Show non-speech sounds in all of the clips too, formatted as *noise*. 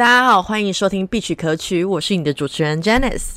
大家好，欢迎收听必曲可曲，我是你的主持人 Janice。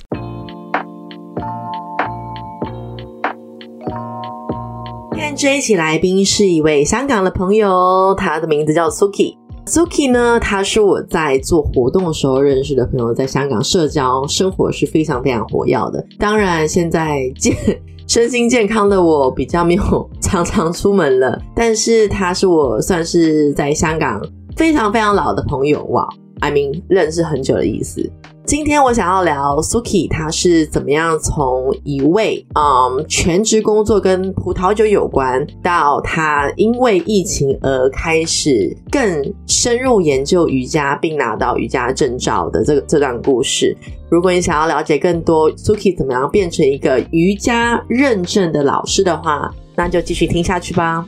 今天这一期来宾是一位香港的朋友，他的名字叫 Suki。Suki 呢，他是我在做活动的时候认识的朋友，在香港社交生活是非常非常活跃的。当然，现在健 *laughs* 身心健康的我比较没有 *laughs* 常常出门了，但是他是我算是在香港非常非常老的朋友哇。I mean，认识很久的意思。今天我想要聊 Suki，他是怎么样从一位嗯全职工作跟葡萄酒有关，到他因为疫情而开始更深入研究瑜伽，并拿到瑜伽证照的这个这段故事。如果你想要了解更多 Suki 怎么样变成一个瑜伽认证的老师的话，那就继续听下去吧。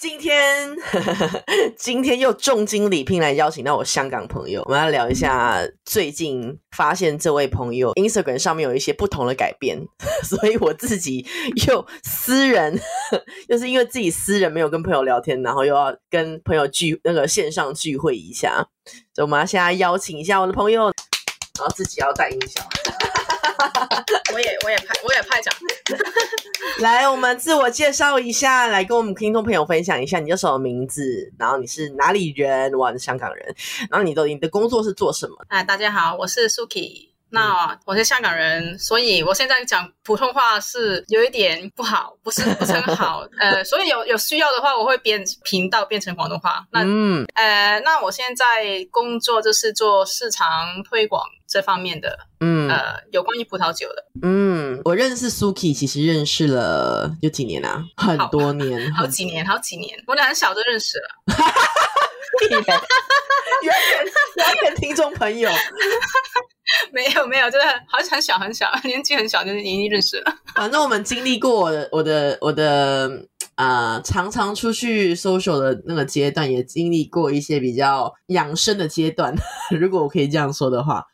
今天，*laughs* 今天又重金礼聘来邀请到我香港朋友，我们要聊一下最近发现这位朋友 Instagram 上面有一些不同的改变，*laughs* 所以我自己又私人，*laughs* 又是因为自己私人没有跟朋友聊天，然后又要跟朋友聚那个线上聚会一下，所以我们要现在邀请一下我的朋友，然后自己要带音响。*laughs* 我也我也拍我也拍掌，*laughs* 来，我们自我介绍一下，来跟我们听众朋友分享一下，你叫什么名字？然后你是哪里人？我是香港人。然后你的你的工作是做什么？哎，大家好，我是 Suki。那我是香港人，所以我现在讲普通话是有一点不好，不是不是很好。呃，所以有有需要的话，我会变频道变成广东话。那嗯，呃，那我现在工作就是做市场推广这方面的，嗯，呃，有关于葡萄酒的。嗯，我认识 Suki 其实认识了有几年啊，很多年，*laughs* 好几年，好几年，我俩很小就认识了。*laughs* 原原原听众朋友。没 *laughs* 有没有，真的好像很小很小，*laughs* 年纪很小就是已经认识了。*laughs* 反正我们经历过我的我的我的啊，常常出去 social 的那个阶段，也经历过一些比较养生的阶段。如果我可以这样说的话，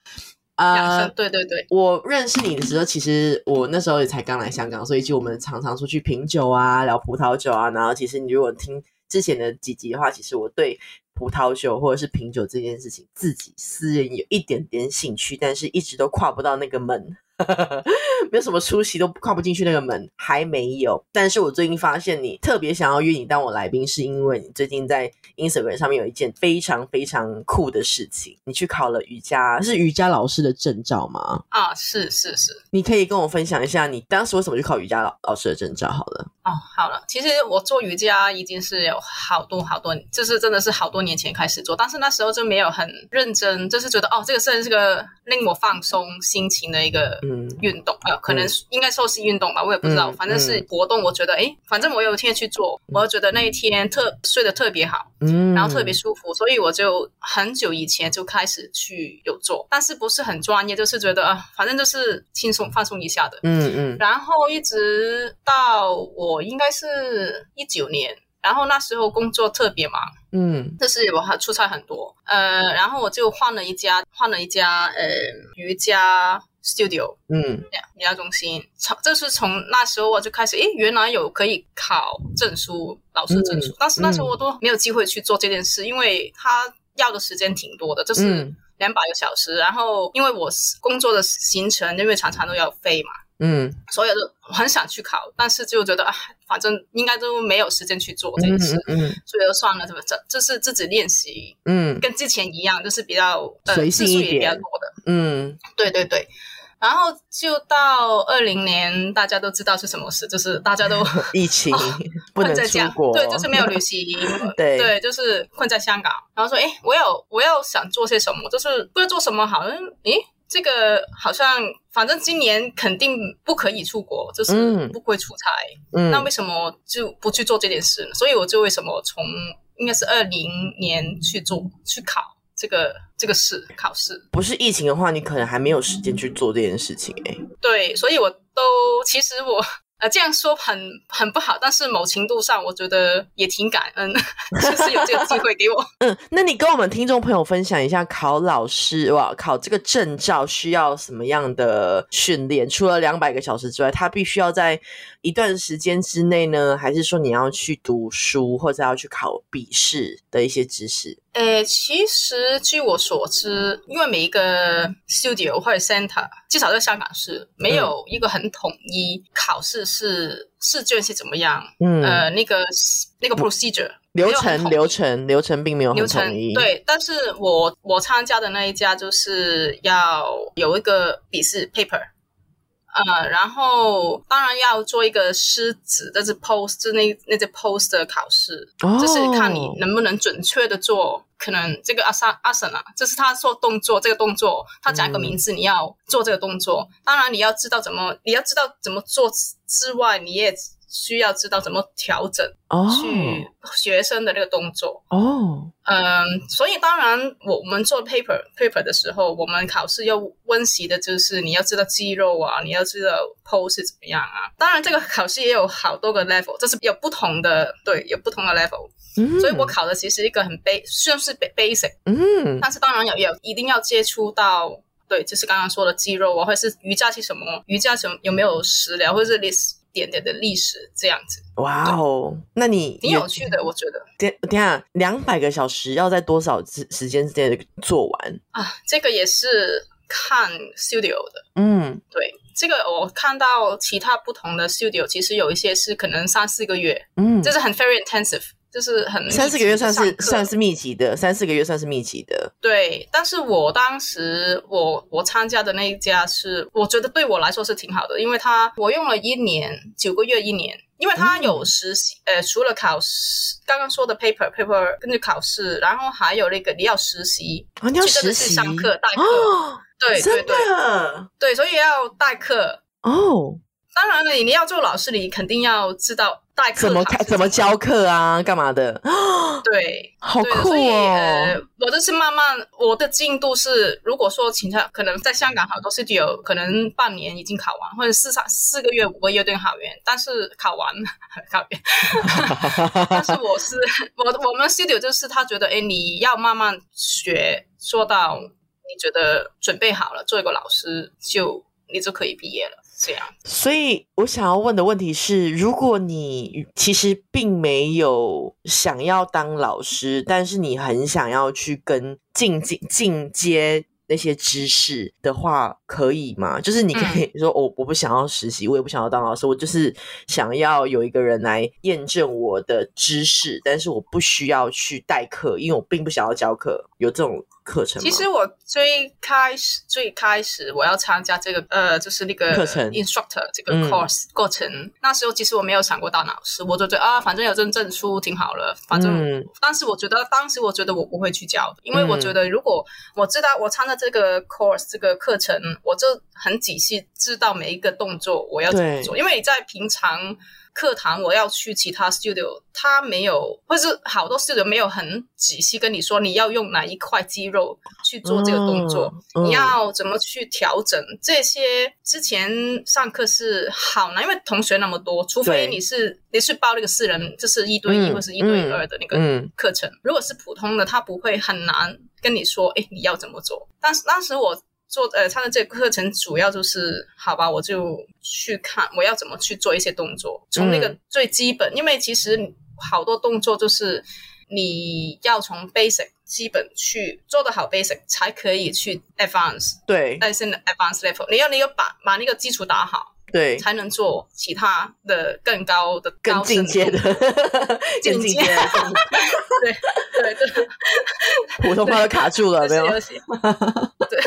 啊，对对对，我认识你的时候，其实我那时候也才刚来香港，所以就我们常常出去品酒啊，聊葡萄酒啊。然后其实你如果听之前的几集的话，其实我对。葡萄酒或者是品酒这件事情，自己私人有一点点兴趣，但是一直都跨不到那个门。*laughs* 没有什么出息，都跨不进去那个门，还没有。但是我最近发现你特别想要约你当我来宾，是因为你最近在 Instagram 上面有一件非常非常酷的事情，你去考了瑜伽，是瑜伽老师的证照吗？啊，是是是。你可以跟我分享一下，你当时为什么去考瑜伽老老师的证照？好了。哦，好了。其实我做瑜伽已经是有好多好多，就是真的是好多年前开始做，但是那时候就没有很认真，就是觉得哦，这个是这个令我放松心情的一个。嗯，运动呃，可能应该说是运动吧，我也不知道，反正是活动。我觉得，哎，反正我有一天去做，我就觉得那一天特睡得特别好，嗯，然后特别舒服，所以我就很久以前就开始去有做，但是不是很专业，就是觉得啊，反正就是轻松放松一下的，嗯嗯。然后一直到我应该是一九年，然后那时候工作特别忙，嗯，就是我还出差很多，呃，然后我就换了一家，换了一家呃瑜伽。Studio，嗯，瑜伽中心，从就是从那时候我就开始，诶，原来有可以考证书，老师证书，但是那时候我都没有机会去做这件事，因为他要的时间挺多的，就是两百个小时，然后因为我工作的行程，因为常常都要飞嘛。嗯，所有的很想去考，但是就觉得啊，反正应该都没有时间去做这件事，嗯，所以就算了，怎么这这是自己练习，嗯，跟之前一样，就是比较随性一点，比较多的，嗯，对对对，然后就到二零年，大家都知道是什么事，就是大家都 *laughs* 疫情困在家，对，就是没有旅行，*laughs* 对。对，就是困在香港，然后说，哎，我有我要想做些什么，就是不知道做什么好，诶。这个好像，反正今年肯定不可以出国，就是不会出差。嗯，那为什么就不去做这件事呢？所以我就为什么从应该是二零年去做去考这个这个试考试。不是疫情的话，你可能还没有时间去做这件事情。哎，对，所以我都其实我呃，这样说很很不好，但是某程度上，我觉得也挺感恩，*laughs* 就是有这个机会给我。嗯，那你跟我们听众朋友分享一下，考老师哇，考这个证照需要什么样的训练？除了两百个小时之外，他必须要在一段时间之内呢，还是说你要去读书或者要去考笔试的一些知识？呃，其实据我所知，因为每一个 studio 或者 center，至少在香港是没有一个很统一考试是试卷是怎么样，嗯，呃，那个那个 procedure 流程流程流程并没有流程对，但是我我参加的那一家就是要有一个笔试 paper。呃，然后当然要做一个狮子，但是 post，就那那些 post 的考试，就是看你能不能准确的做。可能这个阿萨阿婶啊，这是他做动作，这个动作他讲一个名字，你要做这个动作。当然你要知道怎么，你要知道怎么做之外，你也。需要知道怎么调整去学生的那个动作哦，嗯，所以当然我们做 paper paper 的时候，我们考试要温习的就是你要知道肌肉啊，你要知道 pose 怎么样啊。当然这个考试也有好多个 level，这是有不同的，对，有不同的 level。所以我考的其实一个很 base，算是 basic，嗯，但是当然有有一定要接触到，对，就是刚刚说的肌肉啊，或者是瑜伽是什么，瑜伽什么有没有食疗，或者是 this。点点的历史这样子，哇哦，那你挺有趣的，我觉得。等等下，两百个小时要在多少时时间之内做完啊？这个也是看 studio 的，嗯，对，这个我看到其他不同的 studio，其实有一些是可能三四个月，嗯，就是很 very intensive。就是很三四个月算是算是密集的，三四个月算是密集的。对，但是我当时我我参加的那一家是，我觉得对我来说是挺好的，因为他我用了一年九个月一年，因为他有实习，呃，除了考试刚刚说的 paper paper 跟着考试，然后还有那个你要实习，你要实习？上课代课，对对对，对，所以要代课。哦。当然了，你要做老师，你肯定要知道代课怎么开、怎么教课啊，干嘛的？*gasps* 对，好酷哦！我就是慢慢，我的进度是，如果说请他可能在香港好多 studio 可能半年已经考完，或者四三四个月、五个月都考完，但是考完 *laughs* 考完。*laughs* 但是我是我我们 studio 就是他觉得，哎，你要慢慢学，做到你觉得准备好了，做一个老师，就你就可以毕业了。这样，所以我想要问的问题是：如果你其实并没有想要当老师，但是你很想要去跟进进进阶那些知识的话，可以吗？就是你可以说，我我不想要实习，我也不想要当老师，我就是想要有一个人来验证我的知识，但是我不需要去代课，因为我并不想要教课，有这种。课程其实我最开始最开始我要参加这个呃，就是那个课程。instructor 这个 course 过程，那时候其实我没有想过当老师，我就觉得啊，反正有这证书挺好了，反正。但是我觉得当时我觉得我不会去教，因为我觉得如果我知道我参加这个 course 这个课程，我就很仔细知道每一个动作我要怎么做，因为你在平常。课堂我要去其他 studio，他没有，或是好多 studio 没有很仔细跟你说你要用哪一块肌肉去做这个动作，你要怎么去调整这些。之前上课是好难，因为同学那么多，除非你是你是报那个四人，就是一对一或是一对二的那个课程。如果是普通的，他不会很难跟你说，哎，你要怎么做？但是当时我。做呃，他的这个课程主要就是好吧，我就去看我要怎么去做一些动作，从那个最基本，因为其实好多动作就是你要从 basic 基本去做的好 basic 才可以去 advance，对，但是 advance level，你要你要把把那个基础打好，对，才能做其他的更高的、更进阶的、更进阶的，对对 *laughs* 对，*laughs* 普通话都卡住了，*laughs* 没有，对。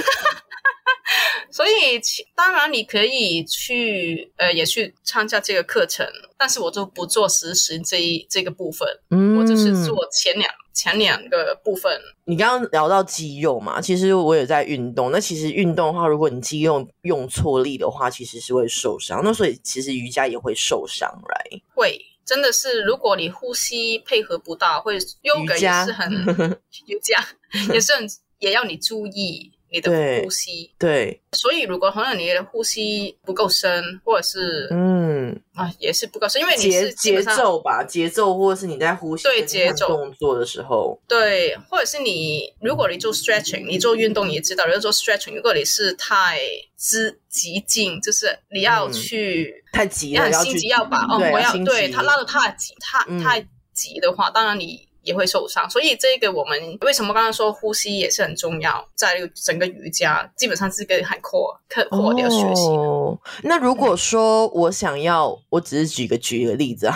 *laughs* 所以，当然你可以去，呃，也去参加这个课程，但是我就不做实时这一这个部分，嗯，我就是做前两前两个部分。你刚刚聊到肌肉嘛，其实我也在运动。那其实运动的话，如果你肌肉用错力的话，其实是会受伤。那所以其实瑜伽也会受伤，right？会，真的是，如果你呼吸配合不到，会 *laughs* 瑜伽 *laughs* 也是很瑜伽也是很也要你注意。你的呼吸。对，所以如果可能你的呼吸不够深，或者是、嗯，啊也是不够深，因为你节节是基本上奏吧，节奏，或者是你在呼吸对节奏。动作的时候，对，或者是你如果你做 stretching，你做运动你也知道，如果做 stretching，如果你是太之极进，就是你要嗯。去。太急了，你很要心急要把哦，对我要对他拉的太急，太嗯。太急的话，当然你也会受伤。所以这个我们为什么刚刚说呼吸也是很重要，在整个瑜伽基本上是一个很 core 课 core 的学习。哦，那如果说我想要，我只是举个举一个例子啊，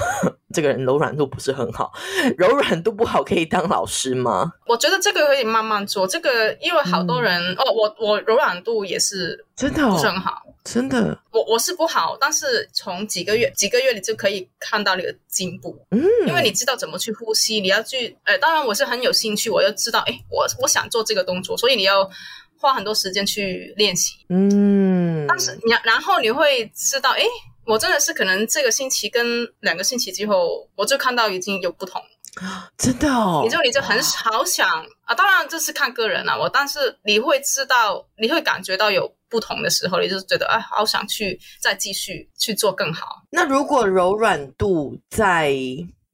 这个人柔软度不是很好，*laughs* 柔软度不好可以当老师吗？我觉得这个可以慢慢做，这个因为好多人、哦，我我柔软度也是真的、哦，不是很好。真的，我我是不好，但是从几个月几个月你就可以看到你的进步，嗯，因为你知道怎么去呼吸，你要去，呃，当然我是很有兴趣，我要知道，哎，我我想做这个动作，所以你要花很多时间去练习。嗯，但是你然后你会知道，哎，我真的是可能这个星期跟两个星期之后，我就看到已经有不同，*gasps* 真的哦，你就你就很好想啊，当然这是看个人啊，我但是你会知道，你会感觉到有不同的时候，你就觉得哎，好想去再继续去做更好。那如果柔软度在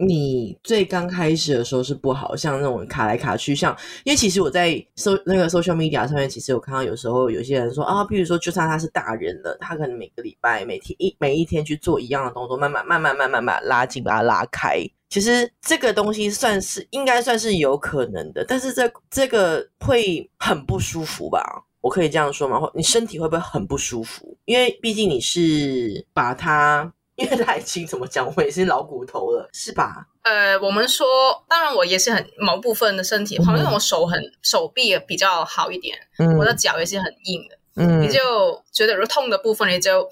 你最刚开始的时候是不好，像那种卡来卡去，像因为其实我在搜那个 social media 上面，其实我看到有时候有些人说啊，譬如说，就算他是大人了，他可能每个礼拜、每天一每一天去做一样的动作，慢慢、慢慢、慢慢慢拉近，把它拉开，其实这个东西算是应该算是有可能的，但是这这个会很不舒服吧？我可以这样说吗？你身体会不会很不舒服？因为毕竟你是把它。因为它已经怎么讲，我也是老骨头了，是吧？呃，我们说，当然我也是很某部分的身体，好像我手很手臂也比较好一点，嗯。我的脚也是很硬的，嗯。你就觉得如果痛的部分，你就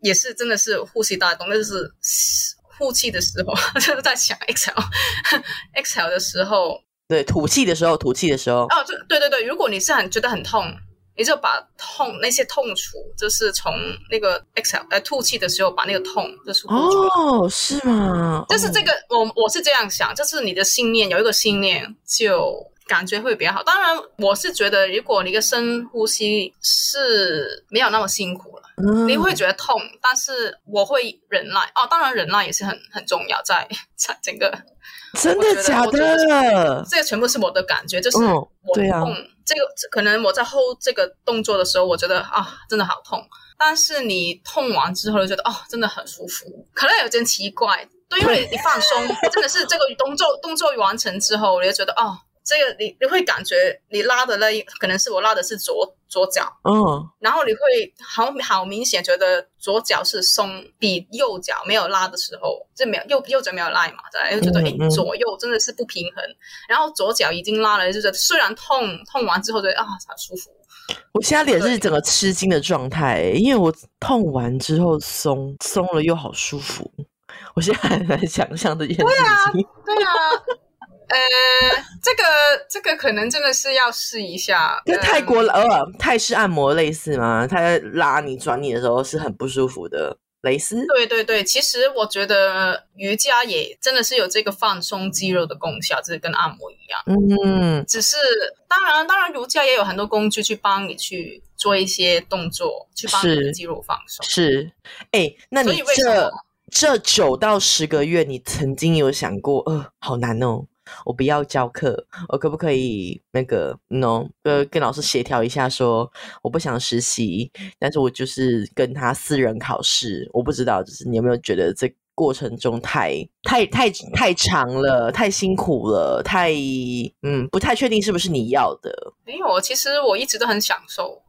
也是真的是呼吸大动，那就是呼气的时候，*laughs* 就是在想 exhale *laughs* exhale 的时候，对吐气的时候，吐气的时候，哦，就对对对，如果你是很觉得很痛，你就把痛那些痛楚，就是从那个 exhale 呃吐气的时候把那个痛就出来。哦，是吗？哦就是这个，我我是这样想，就是你的信念有一个信念，就感觉会比较好。当然，我是觉得如果你的深呼吸是没有那么辛苦了，嗯你会觉得痛，但是我会忍耐。哦，当然忍耐也是很很重要，在在整个真我觉得的假我觉得的？这个全部是我的感觉，就是嗯我痛，这个可能我在 hold 这个动作的时候，我觉得啊，真的好痛。但是你痛完之后，就觉得哦，真的很舒服。可能有点奇怪，对，因为你放松，*laughs* 真的是这个动作动作完成之后，你就觉得哦，这个你你会感觉你拉的那一可能是我拉的是左左脚，嗯，然后你会好好明显觉得左脚是松，比右脚没有拉的时候，就没有右右脚没有拉嘛，对，又觉得左右真的是不平衡。然后左脚已经拉了，就觉得虽然痛，痛完之后觉得啊好舒服。我现在脸是整个吃惊的状态，欸因为我痛完之后松松了又好舒服，我现在很难想象这件事情。对啊，呃，这个这个可能真的是要试一下。跟泰嗯国呃泰式按摩类似吗？他在拉你转你的时候是很不舒服的，蕾丝。对对对，其实我觉得瑜伽也真的是有这个放松肌肉的功效，就是跟按摩一样。嗯，只是当然，当然瑜伽也有很多工具去帮你去做一些动作，去帮你的肌肉放松。是。哎，那你这么这九到十个月，你曾经有想过，呃，好难哦，我不要教课，我可不可以那个，no，呃，跟老师协调一下说我不想实习，但是我就是跟他私人考试，我不知道，就是你有没有觉得这过程中太太太太长了，太辛苦了，太嗯，不太确定是不是你要的，没有，其实我一直都很享受，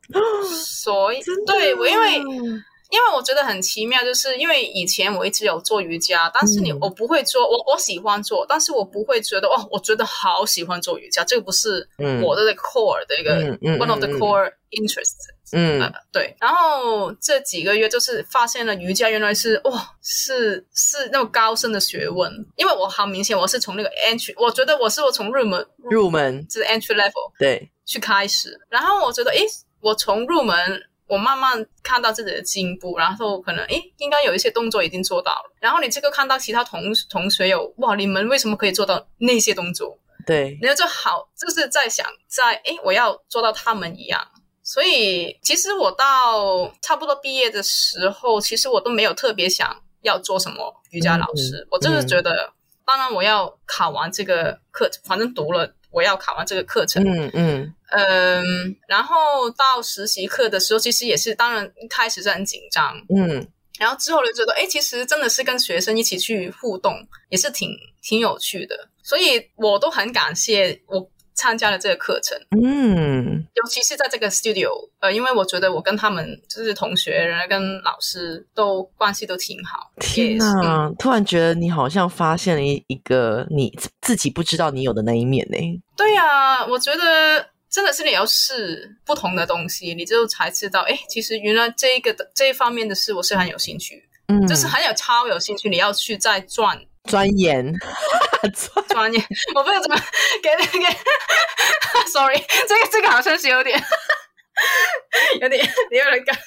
所以对我因为。啊因为我觉得很奇妙，就是因为以前我一直有做瑜伽，但是你、嗯我不会做，我我喜欢做，但是我不会觉得哦，我觉得好喜欢做瑜伽，这个不是嗯我的 core 的一个、one of the core interest。嗯呃，对，然后这几个月就是发现了瑜伽原来是哇，是是那种高深的学问，因为我好明显我是从那个 entry，我觉得我是我从入门入门就是 entry level 对，去开始，然后我觉得诶，我从入门。我慢慢看到自己的进步，然后可能诶，应该有一些动作已经做到了。然后你这个看到其他同同学有哇，你们为什么可以做到那些动作？对，然后就好，就是在想，在诶，我要做到他们一样，所以其实我到差不多毕业的时候，其实我都没有特别想要做什么瑜伽老师，我就是觉得，当然我要考完这个课，反正读了。我要考完这个课程，嗯嗯。嗯，然后到实习课的时候，其实也是，当然一开始是很紧张，嗯，然后之后就觉得，哎，其实真的是跟学生一起去互动，也是挺挺有趣的，所以我都很感谢我。参加了这个课程，嗯，尤其是在这个 studio，呃，因为我觉得我跟他们就是同学，然后跟老师都关系都挺好。天哪，突然觉得你好像发现了一一个你自己不知道你有的那一面呢。对呀，我觉得真的是你要试不同的东西，你就才知道，哎，其实原来这一个这一方面的事我是很有兴趣，嗯，就是很有超有兴趣，你要去再转。钻研，*laughs* 钻研，我不知道怎么 *laughs* 给给，*laughs* sorry，这个这个好像是有点，有点有点感。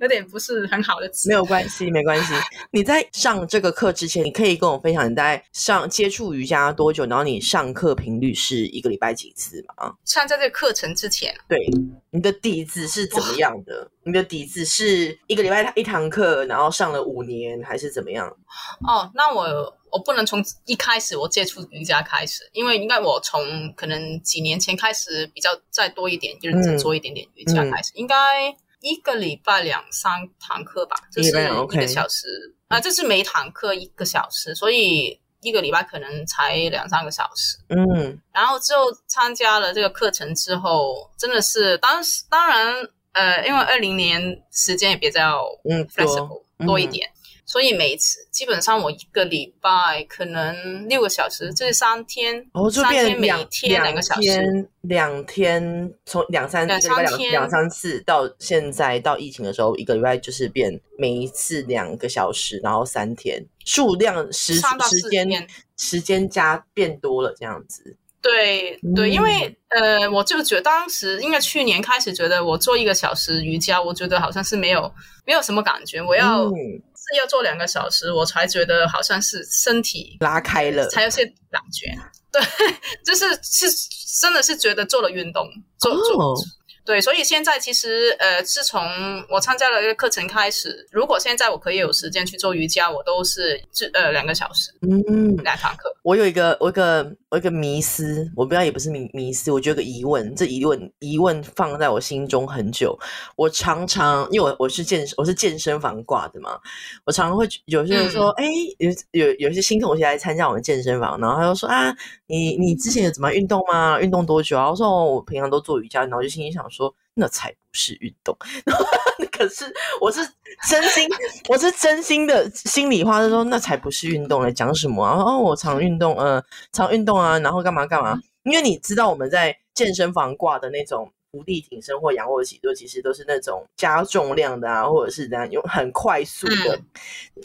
有点不是很好的词，没有关系，没关系。你在上这个课之前，你可以跟我分享你在上接触瑜伽多久，然后你上课频率是一个礼拜几次吗？上在这个课程之前，对，你的底子是怎么样的？你的底子是一个礼拜一堂课，然后上了五年，还是怎么样？哦，那我我不能从一开始我接触瑜伽开始，因为应该我从可能几年前开始比较再多一点，认真做一点点瑜伽开始，应该。一个礼拜两三堂课吧，就是一个小时。啊，这是每堂课一个小时，所以一个礼拜可能才两三个小时。嗯，然后之后参加了这个课程之后，真的是当时当然呃，因为二零年时间也比较嗯 flexible 多一点。所以每次基本上我一个礼拜可能六个小时，这是三天，哦，就变两天两个小时，两天从两三两三两两三次到现在到疫情的时候，一个礼拜就是变每一次两个小时，然后三天。数量时时间时间加变多了这样子。对对，因为呃，我就觉得当时应该去年开始觉得我做一个小时瑜伽，我觉得好像是没有没有什么感觉，我要。要做两个小时，我才觉得好像是身体拉开了，才有些感觉。对，就是是真的是觉得做了运动，做做。对，所以现在其实呃，自从我参加了一个课程开始，如果现在我可以有时间去做瑜伽，我都是这呃两个小时，嗯，两堂课。我有一个，我一个，我一个迷思，我不知道也不是迷迷思，我觉得个疑问，这疑问疑问放在我心中很久。我常常因为我我是健我是健身房挂的嘛，我常常会有些人说，哎，有有有些新同学来参加我们健身房，然后他就说啊，你你之前有怎么运动吗？运动多久啊？我说我平常都做瑜伽，然后就心里想说。说那才不是运动，*laughs* 可是我是真心，我是真心的心里话，就说那才不是运动嘞。讲什么啊？哦，我常运动，嗯，常运动啊，然后干嘛干嘛？因为你知道我们在健身房挂的那种。伏地挺身或仰卧起坐，其实都是那种加重量的啊，或者是这样用很快速的。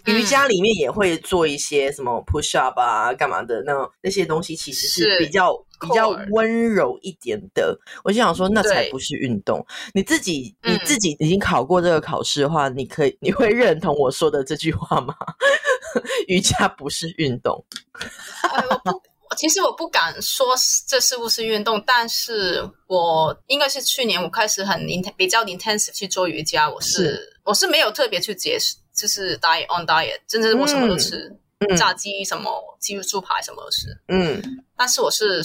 瑜伽里面也会做一些什么 push up 啊，干嘛的那种那些东西，其实是比较比较温柔一点的。我就想说，那才不是运动。你自己你自己已经考过这个考试的话，你可以你会认同我说的这句话吗？*laughs* 瑜伽不是运动。其实我不敢说这是不是运动，但是我应该是去年我开始很比较 intensive 去做瑜伽，我是我是没有特别去节食，就是 diet on diet，真的是我什么都吃，炸鸡什么鸡肉猪排什么都吃，嗯，但是我是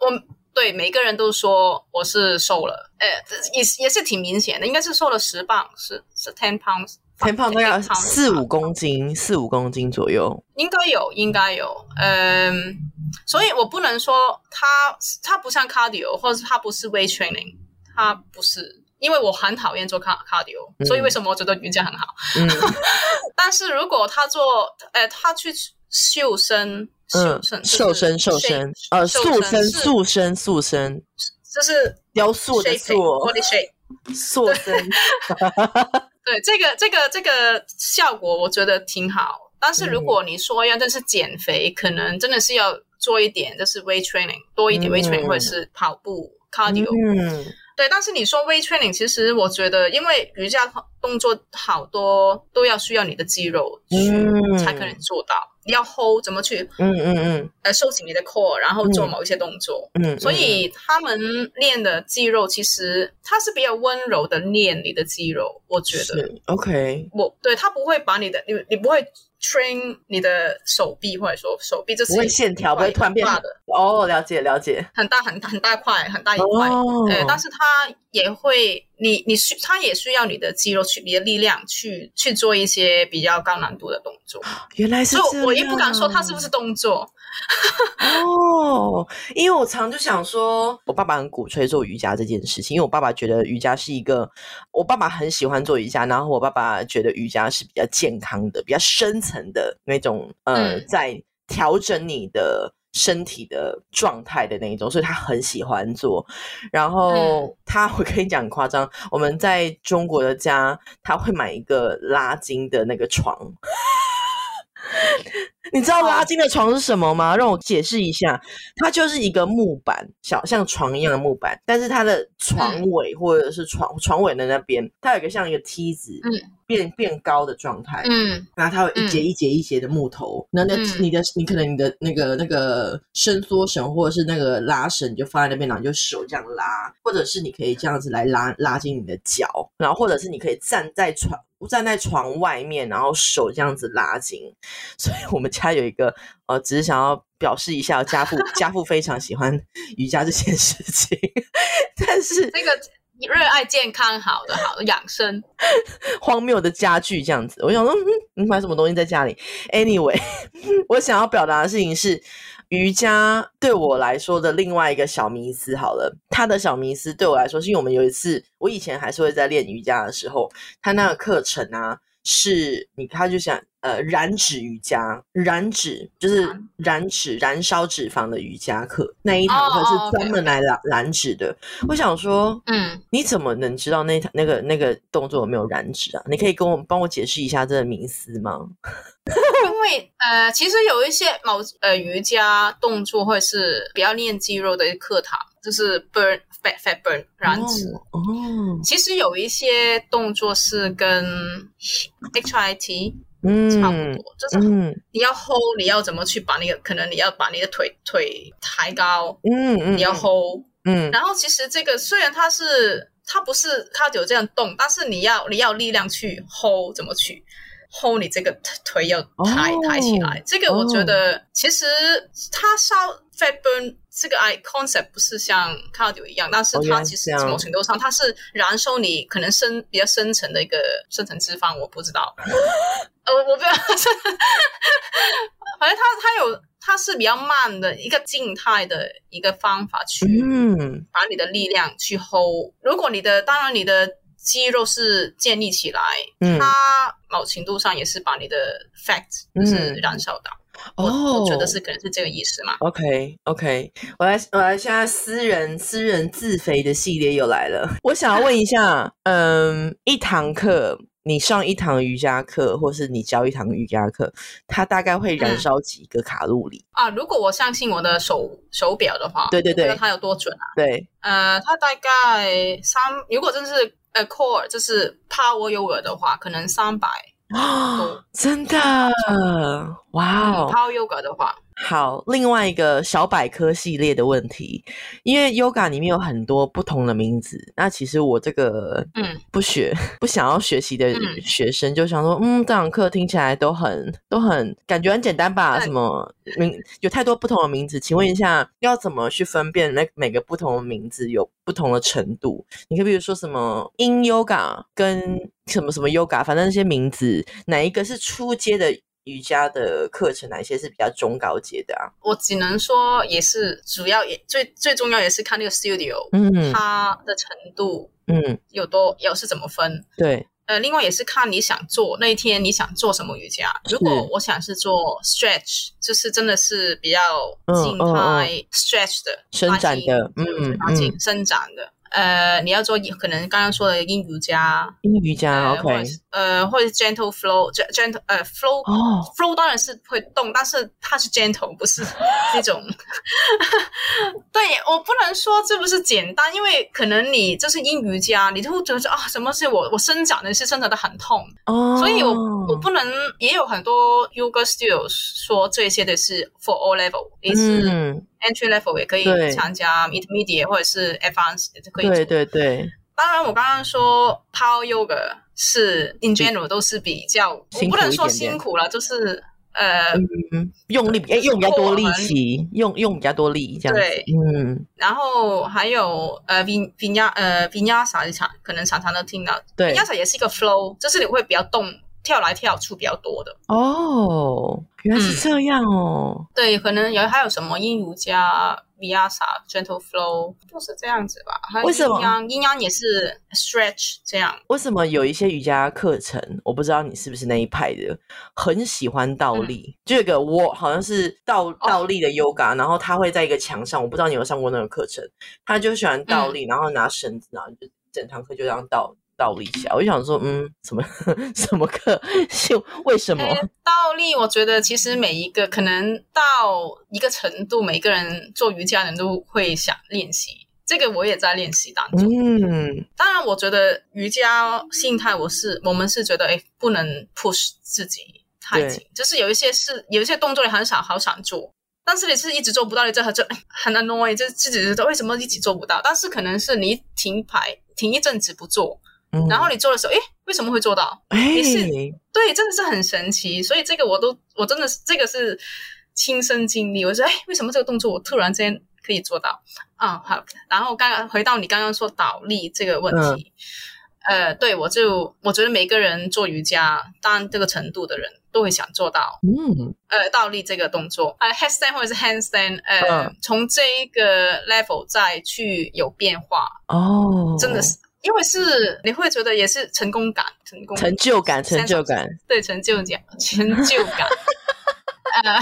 我对每个人都说我是瘦了，呃，也也是挺明显的，应该是瘦了十磅，是是 ten pounds，ten pounds 大概四五公斤，四五公斤左右，应该有，应该有，嗯。所以我不能说它它不像 cardio，或者它不是 weight training，它不是，因为我很讨厌做 car cardio，所以为什么我觉得瑜伽很好？嗯，但是如果他做，呃，他去瘦身，瘦身，瘦身，瘦身，呃，塑身，塑身，塑身，就是雕塑的塑，body shape，塑身。*laughs* 对，这个这个这个效果我觉得挺好，但是如果你说要真是减肥，可能真的是要。做一点就是 weight training 多一点 weight training 或者是跑步 cardio，嗯，对。但是你说 weight training，其实我觉得，因为瑜伽动作好多都要需要你的肌肉去、嗯。才可能做到。你要 hold 怎么去嗯嗯嗯。呃收紧你的 core，然后做某一些动作。嗯，所以他们练的肌肉其实它是比较温柔的练你的肌肉，我觉得。是 OK，我对他不会把你的你你不会 train 你的手臂或者说手臂，这是不会线条不会突然变大的。哦，了解了解，很大很很大块很大一块，哦。呃，但是它也会你你需它也需要你的肌肉去你的力量去去做一些比较高难度的动作，原来是这样，以我也不敢说它是不是动作，哦，因为我常就想说，我爸爸很鼓吹做瑜伽这件事情，因为我爸爸觉得瑜伽是一个，我爸爸很喜欢做瑜伽，然后我爸爸觉得瑜伽是比较健康的、比较深层的那种，呃，嗯。在调整你的。身体的状态的那一种，所以他很喜欢做。然后嗯他，我跟你讲很夸张，我们在中国的家，他会买一个拉筋的那个床。*laughs* 你知道拉筋的床是什么吗？让我解释一下，它就是一个木板，小像床一样的木板，但是它的床尾或者是床床尾的那边，它有一个像一个梯子，嗯，变变高的状态，嗯。然后它有一节嗯。一节一节的木头，那那嗯。你的你可能你的那个那个伸缩绳或者是那个拉绳，你就放在那边，然后你就手这样拉，或者是你可以这样子来拉拉紧你的脚，然后或者是你可以站在床站在床外面，然后手这样子拉紧。所以我们家有一个呃，只是想要表示一下，家父 *laughs* 家父非常喜欢瑜伽这件事情，但是这个热爱健康好的好的养生，*laughs* 荒谬的家具这样子。我想说，嗯，你买什么东西在家里？Anyway，*laughs* 我想要表达的事情是，瑜伽对我来说的另外一个小迷思。好了，他的小迷思对我来说，是因为我们有一次，我以前还是会在练瑜伽的时候，他那个课程啊，是你他就想呃燃脂瑜伽，燃脂就是燃燃脂燃烧脂肪的瑜伽课，那一堂课哦是专门来燃燃脂的。我想说，嗯。你怎么能知道那堂那个那个动作有没有燃脂啊？你可以跟我帮我解释一下这个名词吗？*laughs* 因为呃，其实有一些某呃瑜伽动作会是比较练肌肉的课堂，就是 burn fat fat burn 燃脂。哦，哦其实有一些动作是跟 HIT 嗯，差不多，就是嗯你要 hold，你要怎么去把那个，可能你要把你的腿腿抬高，嗯嗯，你要 hold。嗯然后其实这个虽然它是它不是它有这样动，但是你要你要力量去 hold，怎么去 hold 你这个腿要抬、哦抬起来？这个我觉得其实它烧 fat burn 这个 i concept 不是像 cardio 一样，但是它其实某程度上它是燃烧你可能深比较深层的一个深层脂肪，我不知道，*laughs* 呃，我不知道，反正它它有。它是比较慢的一个静态的一个方法去嗯把你的力量去 hold。如果你的当然你的肌肉是建立起来，嗯它某程度上也是把你的 fat 就是嗯燃烧到。哦，我我觉得是可能是这个意思嘛。OK OK，我来我来，现在私人私人自肥的系列又来了。我想要问一下，嗯，一堂课你上一堂瑜伽课，或是你教一堂瑜伽课，它大概会燃嗯烧几个卡路里？啊，如果我相信我的手手表的话，对对对它有多准啊？对，呃，它大概三，如果真是呃 core 就是 power yoga 的话，可能三百。啊，真的，哇哦！喝格的话。好，另外一个小百科系列的问题，因为 yoga 里面有很多不同的名字，那其实我这个嗯不学不想要学习的嗯学生就想说，嗯，这堂课听起来都很都很感觉很简单吧？什么名有太多不同的名字，请问一下，要怎么去分辨那每个不同的名字有不同的程度？你可以比如说什么阴 yoga 跟什么什么 yoga，反正那些名字哪一个是初阶的？瑜伽的课程哪一些是比较中高阶的啊？我只能说也是主要也最最重要也是看那个 studio，、嗯它的程度嗯，有多有是怎么分。对，呃，另外也是看你想做那一天你想做什么瑜伽。如果我想是做 stretch，就是真的是比较嗯静嗯态 stretch 的伸展的嗯拉筋嗯伸展的。呃，你要做可能刚刚说的阴瑜伽，阴瑜伽呃或者呃，或者是 gentle flow，gen- gentle 呃 flow 哦。flow 当然是会动，但是它是 gentle，不是 *laughs* 那种。*laughs* 对我不能说这不是简单，因为可能你这是阴瑜伽，你就会觉得说啊，什么是我我伸展的是伸展的很痛，哦，所以我我不能，也有很多 yoga studios 说这些的是 for all level，也是嗯，entry level 也可以参加 intermediate 或者是 advanced 可以。对对对，当然，我刚刚说 power yoga 是 in general 都是比较，我不能说辛苦了，就是呃，嗯，用力，哎，用比较多力气，用用比较多力，这样子。对，嗯，然后还有呃 vin vinya 呃 vinyasa 常可能常常都听到。对，，vinyasa 也是一个 flow，就是你会比较动，跳来跳去比较多的。哦，原来是嗯这样哦，对，可能有还有什么阴瑜伽、vinyasa、gentle flow 都是这样子吧。为什么阴阳阴阳也是 stretch 这样。为什么有一些瑜伽课程，我不知道你是不是那一派的，很喜欢倒立？就有个我好像是倒倒立的 yoga，、然后他会在一个墙上，我不知道你有上过那个课程，他就喜欢倒立，然后拿绳子，然后就整堂课就这样倒倒立一下。我就想说，嗯，什么什么课？是为什么？诶倒立，我觉得其实每一个可能到一个程度，每个人做瑜伽人都会想练习。这个我也在练习当中。嗯，当然，我觉得瑜伽心态，我是我们是觉得，哎，不能 push 自己太紧，就是有一些是有一些动作你很想好想做，但是你是一直做不到，你这就很 annoy，就自己觉得为什么一直做不到？但是可能是你停牌停一阵子不做，嗯然后你做的时候，哎，为什么会做到？哎，你是对，真的是很神奇。所以这个我都我真的是这个是亲身经历。我说，哎，为什么这个动作我突然之间可以做到？啊，好。然后刚刚回到你刚刚说倒立这个问题，呃，对我就我觉得每个人做瑜伽，当然这个程度的人都会想做到。嗯呃，倒立这个动作，呃，headstand 或者是 handstand，呃，嗯从这一个 level 再去有变化，哦，真的是，因为是你会觉得也是成功感，成功。成就感，成就感，对成就感，*laughs* 成就感。呃，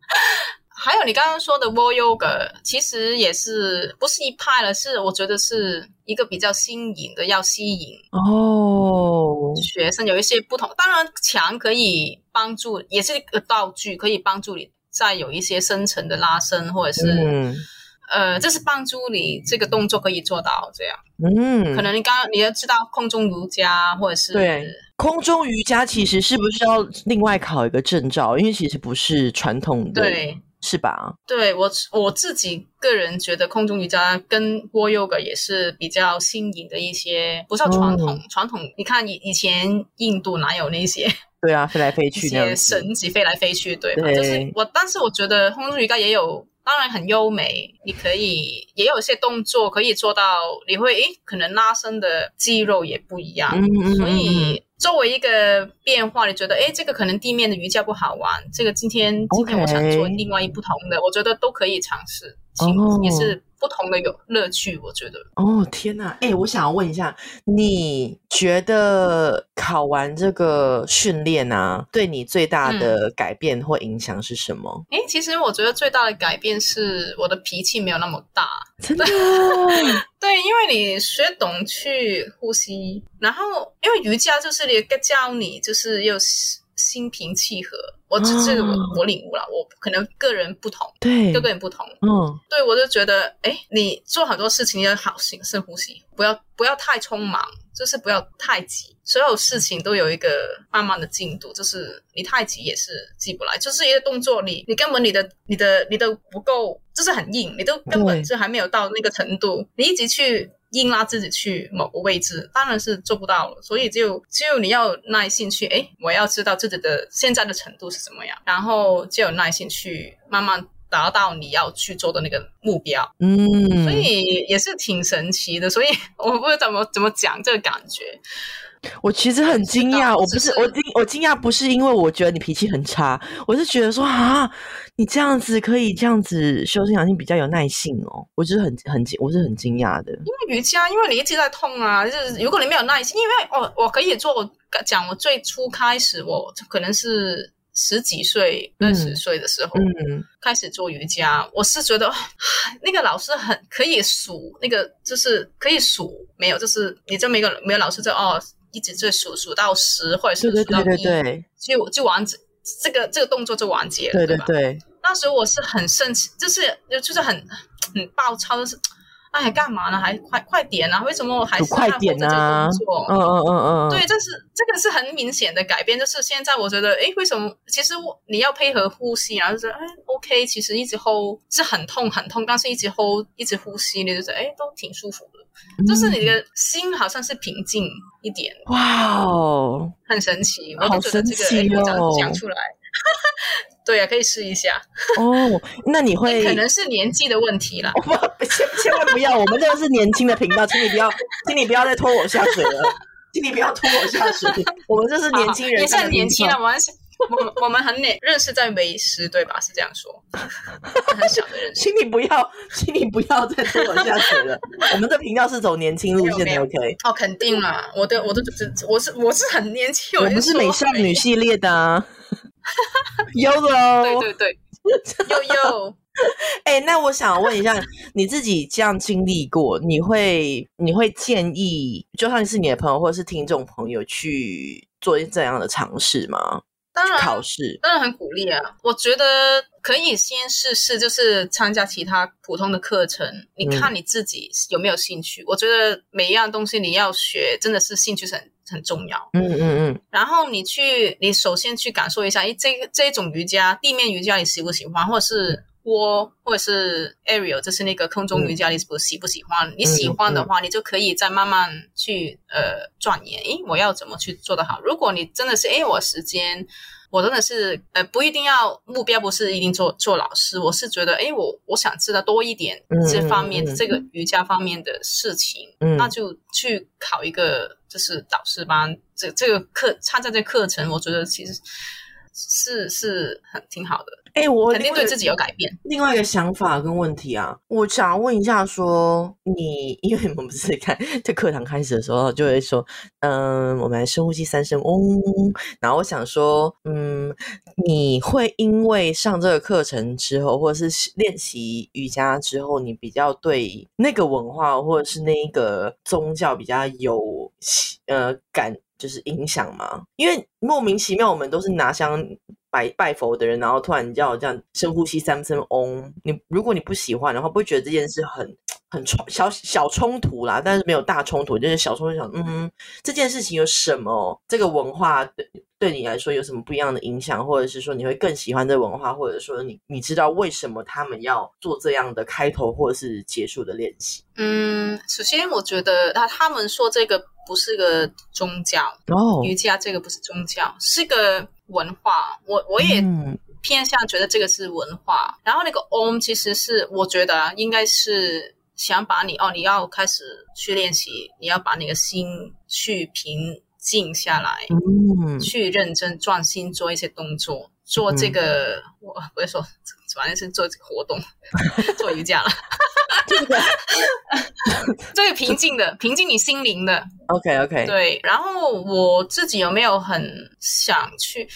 *laughs* 还有你刚刚说的 Wall Yoga，其实也是不是一派了，是我觉得是一个比较新颖的，要吸引哦，学生有一些不同。当然，墙可以帮助，也是一个道具，可以帮助你再有一些深层的拉伸，或者是、嗯呃，这是帮助你这个动作可以做到这样。嗯，可能你刚刚你要知道空中瑜伽，或者是对空中瑜伽其实是不是要另外考一个证照？因为其实不是传统的，对。是吧？对我我自己个人觉得空中瑜伽跟 Wall Yoga 也是比较新颖的一些，不是传统、嗯传统。你看以以前印度哪有那些对啊，飞来飞一些去那样子。绳子飞来飞去，对吧？对就是我，但是我觉得空中瑜伽也有，当然很优美，你可以也有一些动作可以做到，你会诶可能拉伸的肌肉也不一样，所嗯以作为一个变化，你觉得，诶，这个可能地面的瑜伽不好玩，这个今天今天我想做另外一不同的，我觉得都可以尝试，哦也是不同的有乐趣，我觉得。哦天哪！哎、我想要问一下，你觉得考完这个训练啊，对你最大嗯的改变或影响是什么？哎，其实我觉得最大的改变是我的脾气没有那么大，真的？*laughs* 对，因为你学懂去呼吸，然后因为瑜伽就是一个教你，就是又心心平气和。我这这个我哦我领悟了，我可能个人不同，对，各个人不同。嗯，对我就觉得，哎，你做很多事情要好心深呼吸，不要不要太匆忙，就是不要太急。所有事情都有一个慢慢的进度，就是你太急也是急不来。就是一个动作你，你根本你的你的你的不够，就是很硬，你都根本就还没有到那个程度，你一直去。硬拉自己去某个位置，当然是做不到了。所以就只有你要有耐心去，哎，我要知道自己的现在的程度是怎么样，然后就有耐心去慢慢达到你要去做的那个目标。嗯，所以也是挺神奇的。所以我不知道怎么怎么讲这个感觉。我其实很惊讶，我不是是我惊我惊讶不是因为我觉得你脾气很差，我是觉得说啊，你这样子可以这样子修身养性比较有耐性哦，我就是很很惊，我是很惊讶的。因为瑜伽，因为你一直在痛啊，就是如果你没有耐心，因为哦，我可以做我讲我最初开始我可能是十几岁、二十岁的时候，嗯开始做瑜伽，我是觉得唉那个老师很可以数，那个就是可以数，没有，就是你这么一个没有老师就哦，一直就数数到十或者是数到一，对对就就完结，这个这个动作就完结了，对对吧？对，那时候我是很生气，就是就是很很暴躁，就是哎干嘛呢？还快快点啊！为什么我还是就快点在 hold 着这个啊动作？嗯嗯嗯嗯，嗯对，，这是这个是很明显的改变，就是现在我觉得，哎，为什么？其实我你要配合呼吸，然后就是，哎，OK，其实一直 hold 是很痛很痛，但是一直 hold 一直呼吸，你就觉得，哎，都挺舒服的，就是你的心好像是平静一点，哇哦，很神奇，我好就觉得这个，讲哦。讲出来，*laughs* 对啊，可以试一下，哦，那你会可能是年纪的问题啦。*laughs* 不，千 *laughs* 千万不要，我们这个是年轻的频道，请你不要，请你不要再拖我下水了，请你不要拖我下水，我们这是年轻人，也是很年轻的，我我们 *laughs* 我们很年认识在维师对吧？是这样说，很小的认识。请你不要，请你不要再拖我下水了。*laughs* 我们的频道是走年轻路线的，OK？哦，肯定啦，我的我的我是我是很年轻，我们是美少女系列的啊，YOLO。对对对，悠悠，*laughs* 哎、那我想问一下，你自己这样经历过，你会你会建议，就算是你的朋友或者是听众朋友去做这样的尝试吗？当然考试，当然很鼓励啊！我觉得可以先试试，就是参加其他普通的课程，你嗯看你自己有没有兴趣。我觉得每一样东西你要学，真的是兴趣是很很重要。嗯嗯嗯，然后你去，你首先去感受一下，诶，这个这种瑜伽，地面瑜伽你喜不喜欢，或者是窝，或者是 aerial，就是那个空中瑜伽，你不喜不喜欢？你喜欢的话，你就可以再慢慢去呃钻研，诶，我要怎么去做得好？如果你真的是，诶，我时间。我真的是，呃，不一定要目标，不是一定做做老师。我是觉得，诶，我我想知道多一点嗯这方面、这个瑜伽方面的事情，嗯那就去考一个就是导师班，这这个课参加这个课程，我觉得其实是是很挺好的，哎、我肯定对自己有改变。另外一个想法跟问题啊，我想要问一下说你，因为我们不是看在课堂开始的时候就会说，嗯，我们来深呼吸三声，嗡。然后我想说，嗯，你会因为上这个课程之后，或者是练习瑜伽之后，你比较对那个文化或者是那一个宗教比较有呃感，就是影响吗？因为莫名其妙，我们都是拿香拜拜佛的人，然后突然叫我这样深呼吸三声嗡，你如果你不喜欢的话，不会觉得这件事很很冲小小冲突啦，但是没有大冲突，就是小冲突想，嗯，这件事情有什么？这个文化对对你来说有什么不一样的影响，或者是说你会更喜欢这文化，或者说你你知道为什么他们要做这样的开头或者是结束的练习？嗯，首先我觉得他他们说这个不是个宗教，哦，瑜伽这个不是宗教，是个文化。我我也嗯偏向觉得这个是文化。然后那个 Om 其实是我觉得啊应该是想把你哦，你要开始去练习，你要把你的心去平静下来，嗯去认真专心做一些动作，做这个、我不会说，反正是做这个活动，*laughs* 做瑜伽了。*laughs* 这个这个平静的，*laughs* 平静你心灵的，OK OK，对。然后我自己有没有很想去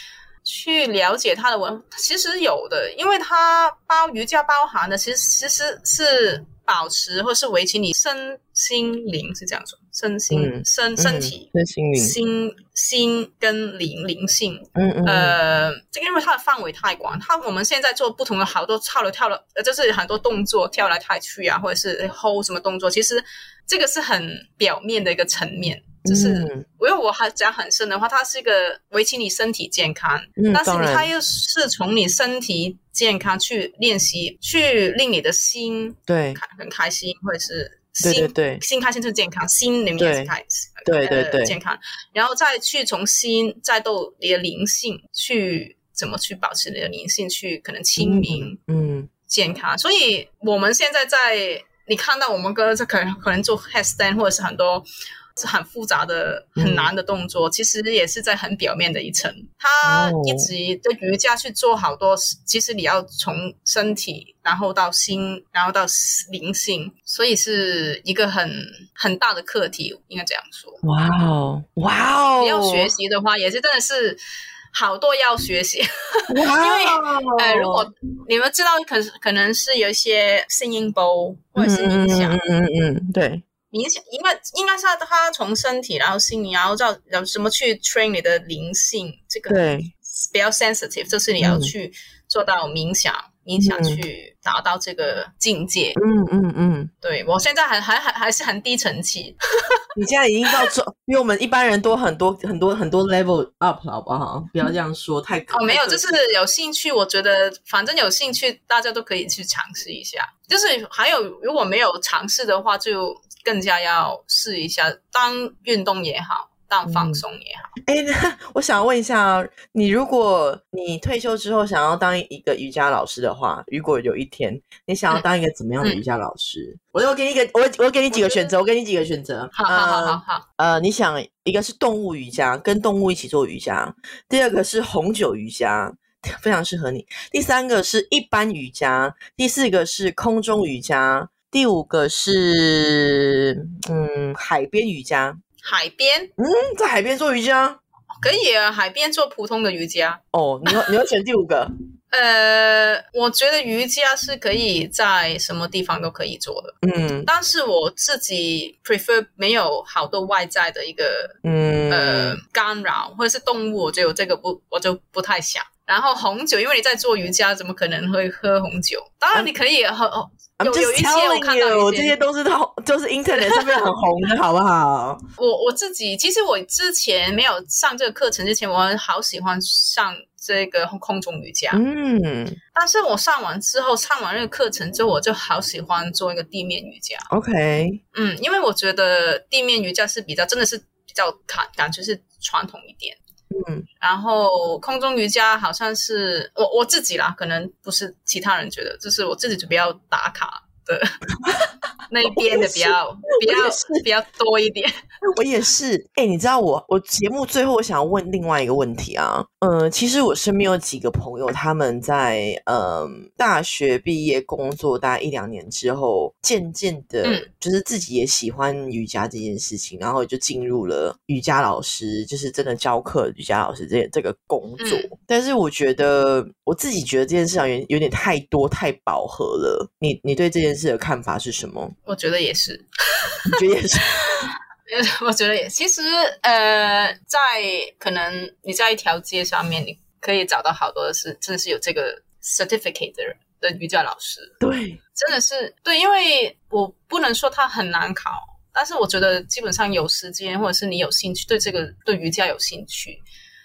去了解它的文？其实有的，因为它包瑜伽包含的，其实其实是保持或是维持你身心灵是这样说，身心、嗯身身体、身心灵，心心跟灵灵性。嗯嗯嗯呃，这个因为它的范围太广，它我们现在做不同的好多跳了跳了，呃，就是很多动作跳来跳去啊，或者是 hold 什么动作，其实这个是很表面的一个层面。就是，嗯。因为我还讲很深的话，它是一个维持你身体健康，嗯但是它又是从你身体健康去练习，去令你的心对。开很开心，或者是心对对。心开心就是健康，心里面也是开心，呃对对对。健康，然后再去从心再到你的灵性去怎么去保持你的灵性，去可能清明、嗯。健康。所以我们现在在你看到我们哥这可能可能做 headstand 或者是很多。是很复杂的、嗯很难的动作，其实也是在很表面的一层。他哦一直的瑜伽去做好多，其实你要从身体，然后到心，然后到灵性，所以是一个很很大的课题，应该这样说。哇哦哇哦，你要学习的话，也是真的是好多要学习。*laughs* 因为呃，如果你们知道，可可能是有一些声音包或者是冥想，嗯嗯嗯，对，冥想应该应该是他从身体，然后心理，然后叫要怎么去 train 你的灵性，这个对比较 sensitive，就是你要去做到冥想。冥想去达到这个境界，嗯嗯嗯，对我现在还还还还是很低层次，*laughs* 你现在已经到中，比我们一般人多很多很多很多 level up，好不好？不要这样说，太哦没有，就是有兴趣，我觉得反正有兴趣，大家都可以去尝试一下。就是还有如果没有尝试的话，就更加要试一下，当运动也好。当放松也好。哎，那 *laughs* 我想问一下，你如果你退休之后想要当一个瑜伽老师的话，如果有一天你想要当一个怎么样的瑜伽老师？我我给你一个，我我给你几个选择，我给你几个选择。好好好好好。呃，你想一个是动物瑜伽，跟动物一起做瑜伽；第二个是红酒瑜伽，*laughs* 非常适合你；第三个是一般瑜伽；第四个是空中瑜伽；第五个是嗯海边瑜伽。海边，嗯，在海边做瑜伽可以啊。海边做普通的瑜伽哦。你要你要选第五个？*laughs* 呃，我觉得瑜伽是可以在什么地方都可以做的。嗯，但是我自己 prefer 没有好多外在的一个嗯呃干扰，或者是动物，我就这个不我就不太想。然后红酒，因为你在做瑜伽，怎么可能会喝红酒？当然你可以喝。有有一些我看到，这些都是都就是 internet 上面很红的，好不好？*laughs* 我我自己其实我之前没有上这个课程之前，我好喜欢上这个空中瑜伽。嗯，但是我上完之后，上完那个课程之后，我就好喜欢做一个地面瑜伽。OK，嗯，因为我觉得地面瑜伽是比较真的是比较感感觉是传统一点。嗯，然后空中瑜伽好像是我我自己啦，可能不是其他人觉得，就是我自己就比较打卡的。那一边的比较比较比较多一点。*laughs* 我也是，哎，你知道我我节目最后我想要问另外一个问题啊，嗯，其实我身边有几个朋友，他们在嗯大学毕业工作大概一两年之后，渐渐的，就是自己也喜欢瑜伽这件事情，然后就进入了瑜伽老师，就是真的教课瑜伽老师这这个工作。但是我觉得我自己觉得这件事情有有点太多太饱和了。你你对这件事的看法是什么？我觉得也是，你觉得也是。*laughs* 我觉得也，其实呃，在可能你在一条街上面，你可以找到好多的是，真的是有这个 certificate 的人的瑜伽老师。对，真的是对，因为我不能说它很难考，但是我觉得基本上有时间，或者是你有兴趣，对这个对瑜伽有兴趣，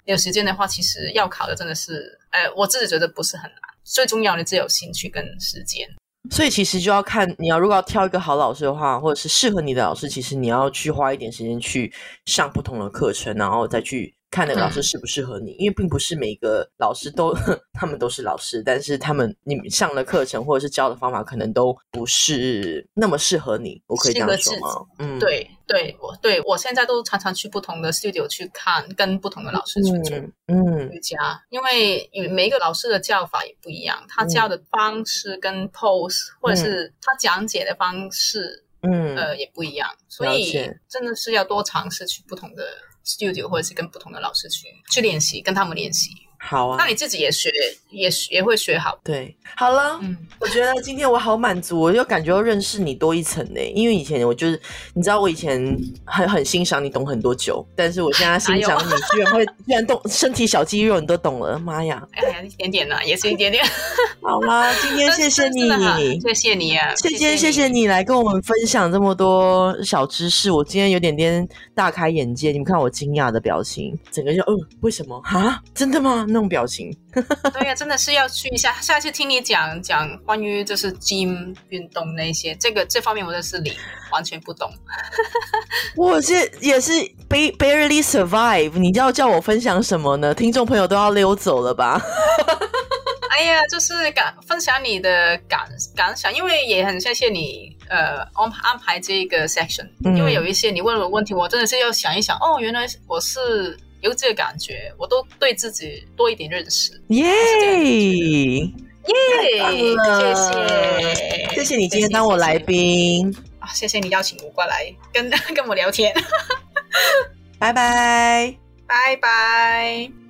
有时间的话，其实要考的真的是，呃，我自己觉得不是很难，最重要的只有兴趣跟时间。所以其实就要看你要如果要挑一个好老师的话，或者是适合你的老师，其实你要去花一点时间去上不同的课程，然后再去。看那个老师适不适合你，因为并不是每个老师都 *laughs* 他们都是老师，但是他们你上的课程或者是教的方法可能都不是那么适合你。我可以这样说吗？嗯，对对，我对我现在都常常去不同的 studio 去看，跟不同的老师去做嗯。瑜伽，因为每一个老师的教法也不一样，他教的方式跟 pose 或者是他讲解的方式，嗯。呃也不一样，所以真的是要多尝试去不同的。Studio 或者是跟不同的老师去去练习，跟他们练习。好啊，那你自己也学，也也会学好。对，好了，嗯，我觉得今天我好满足，我就感觉要认识你多一层呢。因为以前我就是，你知道我以前很很欣赏你懂很多酒，但是我现在欣赏你居然会居然动身体小肌肉，你都懂了，妈呀！哎呀，一点点呢，也是一点点。*laughs* 好啦，今天谢谢你，谢谢你啊，谢谢谢谢你来跟我们分享这么多小知识，我今天有点点大开眼界。你们看我惊讶的表情，整个就嗯，为什么啊？真的吗？那种表情，*laughs* 对呀，真的是要去一下。下次听你讲讲关于就是 gym 运动那些，这个这方面我真是零，完全不懂。*laughs* 我是也是 barely survive，你要叫我分享什么呢？听众朋友都要溜走了吧？*laughs* 哎呀，就是感分享你的感感想，因为也很谢谢你呃安安排这个 section，因为有一些你问我问题，我真的是要想一想。哦，原来我是。有这个感觉，我都对自己多一点认识。耶耶，谢谢，谢谢你今天当我来宾啊！谢谢你邀请我过来跟 *laughs* 跟我聊天。拜拜，*laughs* 拜拜。